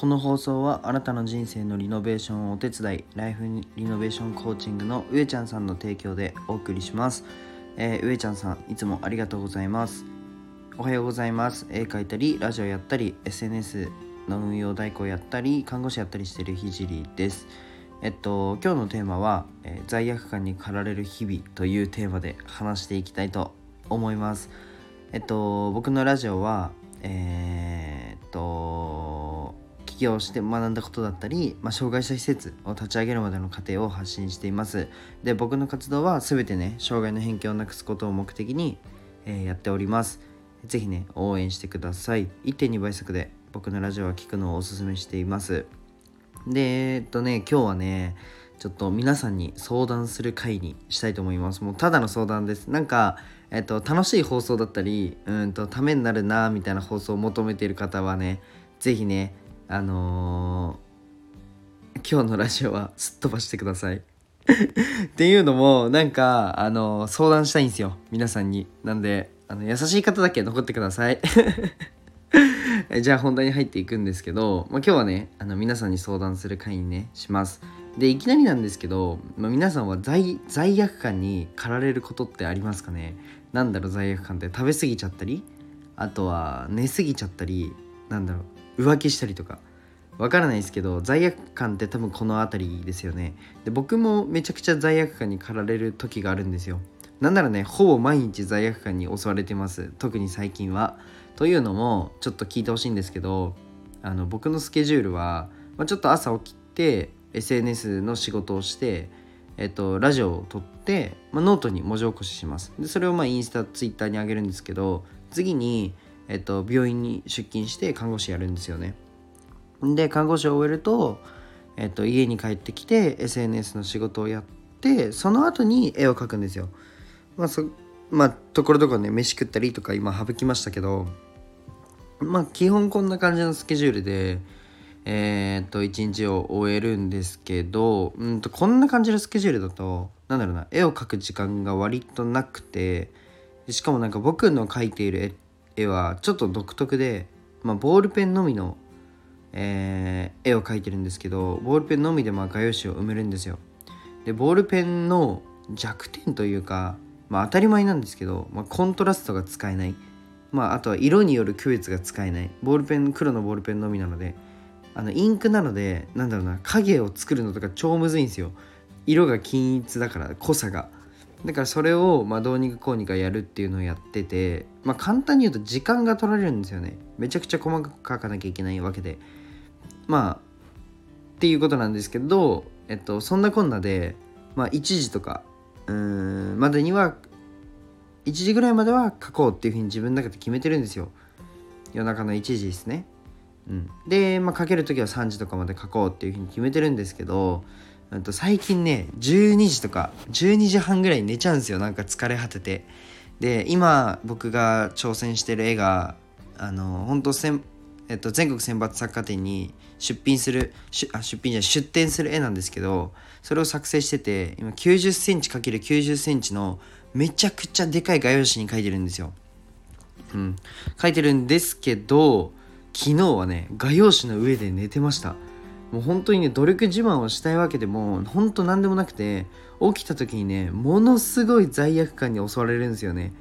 この放送はあなたの人生のリノベーションをお手伝いライフリノベーションコーチングの上ちゃんさんの提供でお送りします、えー、上ちゃんさんいつもありがとうございます。おはようございます。絵描いたりラジオやったり SNS の運用代行やったり看護師やったりしてるひじりです。えっと今日のテーマは、えー、罪悪感に駆られる日々というテーマで話していきたいと思います。えっと僕のラジオはえー、起業して学んだことだったり、まあ、障害者施設を立ち上げるまでの過程を発信しています。で僕の活動は全てね障害の偏見をなくすことを目的に、えー、やっております。是非ね応援してください。1.2倍速で僕のラジオは聞くのをおすすめしています。でえっとね今日はねちょっと皆さんに相談する回にしたいと思います。もうただの相談です。なんかえっと楽しい放送だったりうんとためになるなみたいな放送を求めている方はね是非ねあのー、今日のラジオはすっ飛ばしてください。っていうのもなんかあのー、相談したいんですよ。皆さんに。なんであの優しい方だけ残ってください。じゃあ本題に入っていくんですけど、まあ、今日はねあの皆さんに相談する会にねします。でいきなりなんですけど、まあ、皆さんは罪罪悪感に駆られることってありますかね？なんだろう罪悪感って。食べ過ぎちゃったり？あとは寝過ぎちゃったり？なんだろう。浮気したりとか。わからないですけど罪悪感って多分この辺りですよね。で僕もめちゃくちゃ罪悪感に駆られる時があるんですよ。なんならねほぼ毎日罪悪感に襲われてます。特に最近は。というのもちょっと聞いてほしいんですけどあの僕のスケジュールは、まあ、ちょっと朝起きて SNS の仕事をして、えっと、ラジオを撮って、まあ、ノートに文字起こしします。でそれをまあインスタツイッターに上げるんですけど次に、えっと、病院に出勤して看護師やるんですよね。で看護師を終えると、えっと、家に帰ってきて SNS の仕事をやってその後に絵を描くんですよ。まあそまあところどころね飯食ったりとか今省きましたけどまあ基本こんな感じのスケジュールでえー、っと一日を終えるんですけどうんとこんな感じのスケジュールだとなんだろうな絵を描く時間が割となくてしかもなんか僕の描いている絵っはちょっと独特で、まあ、ボールペンのみの、えー、絵を描いてるんですけどボールペンのみでまあ画用紙を埋めるんですよ。でボールペンの弱点というかまあ当たり前なんですけど、まあ、コントラストが使えない。まああとは色による区別が使えない。ボールペン黒のボールペンのみなのであのインクなのでなんだろうな影を作るのとか超むずいんですよ。色が均一だから濃さが。だからそれをまあどうにかこうにかやるっていうのをやっててまあ簡単に言うと時間が取られるんですよね。めちゃくちゃ細かく書かなきゃいけないわけで。まあっていうことなんですけどえっとそんなこんなでまあ1時とかうんまでには1時ぐらいまでは書こうっていうふうに自分の中で決めてるんですよ。夜中の1時ですね。うん、で、まあ、書ける時は3時とかまで書こうっていうふうに決めてるんですけどと最近ね12時とか12時半ぐらい寝ちゃうんですよ。なんか疲れ果てて。で今僕が挑戦してる絵があの本当せん、えっと、全国選抜作家展に出品するあ出品じゃ出展する絵なんですけどそれを作成してて今9 0センチ ×9 0センチのめちゃくちゃでかい画用紙に描いてるんですよ。うん、書いてるんですけど昨日はね画用紙の上で寝てました。もう本当にね努力自慢をしたいわけでも本当何でもなくて起きた時にねものすごい罪悪感に襲われるんですよね、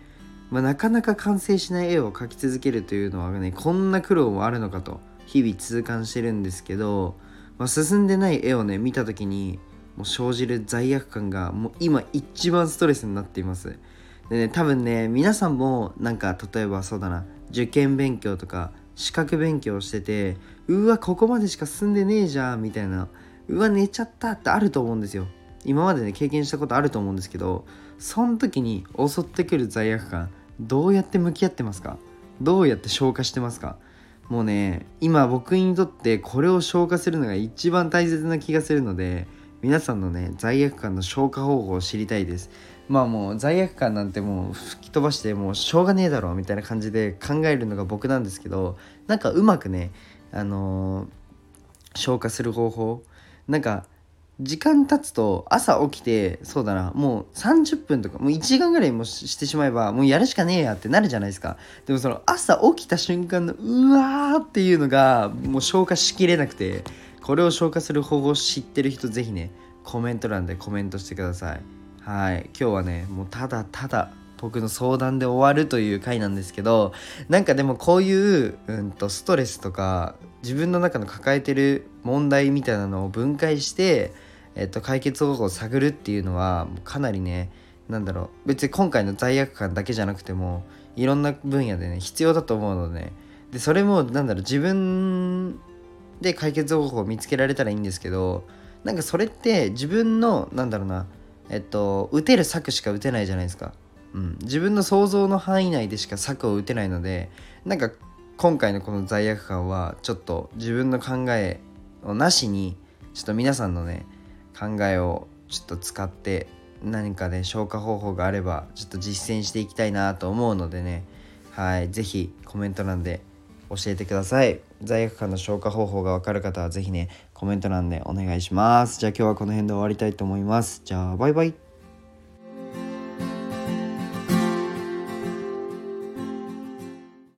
まあ、なかなか完成しない絵を描き続けるというのはねこんな苦労もあるのかと日々痛感してるんですけど、まあ、進んでない絵をね見た時にもう生じる罪悪感がもう今一番ストレスになっています。でね多分ね皆さんもなんか例えばそうだな受験勉強とか資格勉強しててうわここまでしか進んでねえじゃんみたいな。うわ寝ちゃったってあると思うんですよ。今までね経験したことあると思うんですけどその時に襲ってくる罪悪感どうやって向き合ってますか？どうやって消化してますか？もうね今僕にとってこれを消化するのが一番大切な気がするので皆さんのね罪悪感の消化方法を知りたいです。まあもう罪悪感なんてもう吹き飛ばしてもうしょうがねえだろみたいな感じで考えるのが僕なんですけどなんかうまくねあのー、消化する方法なんか時間経つと朝起きてそうだなもう30分とかもう1時間ぐらいもしてしまえばもうやるしかねえやってなるじゃないですか。でもその朝起きた瞬間のうわーっていうのがもう消化しきれなくてこれを消化する方法を知ってる人ぜひねコメント欄でコメントしてください。はい。今日はねもうただただ僕の相談で終わるという回なんですけどなんかでもこういう、うんと、ストレスとか自分の中の抱えてる問題みたいなのを分解してえっと、解決方法を探るっていうのはかなりねなんだろう別に今回の罪悪感だけじゃなくてもいろんな分野でね必要だと思うので、ね、でそれもなんだろう自分で解決方法を見つけられたらいいんですけどなんかそれって自分のなんだろうなえっと打てる策しか打てないじゃないですか、うん、自分の想像の範囲内でしか策を打てないのでなんか今回のこの罪悪感はちょっと自分の考えをなしにちょっと皆さんのね考えをちょっと使って何かね消化方法があればちょっと実践していきたいなと思うのでね。はい。是非コメント欄で教えてください。罪悪感の消化方法がわかる方は是非ねコメント欄でお願いします。じゃあ今日はこの辺で終わりたいと思います。じゃあバイバイ。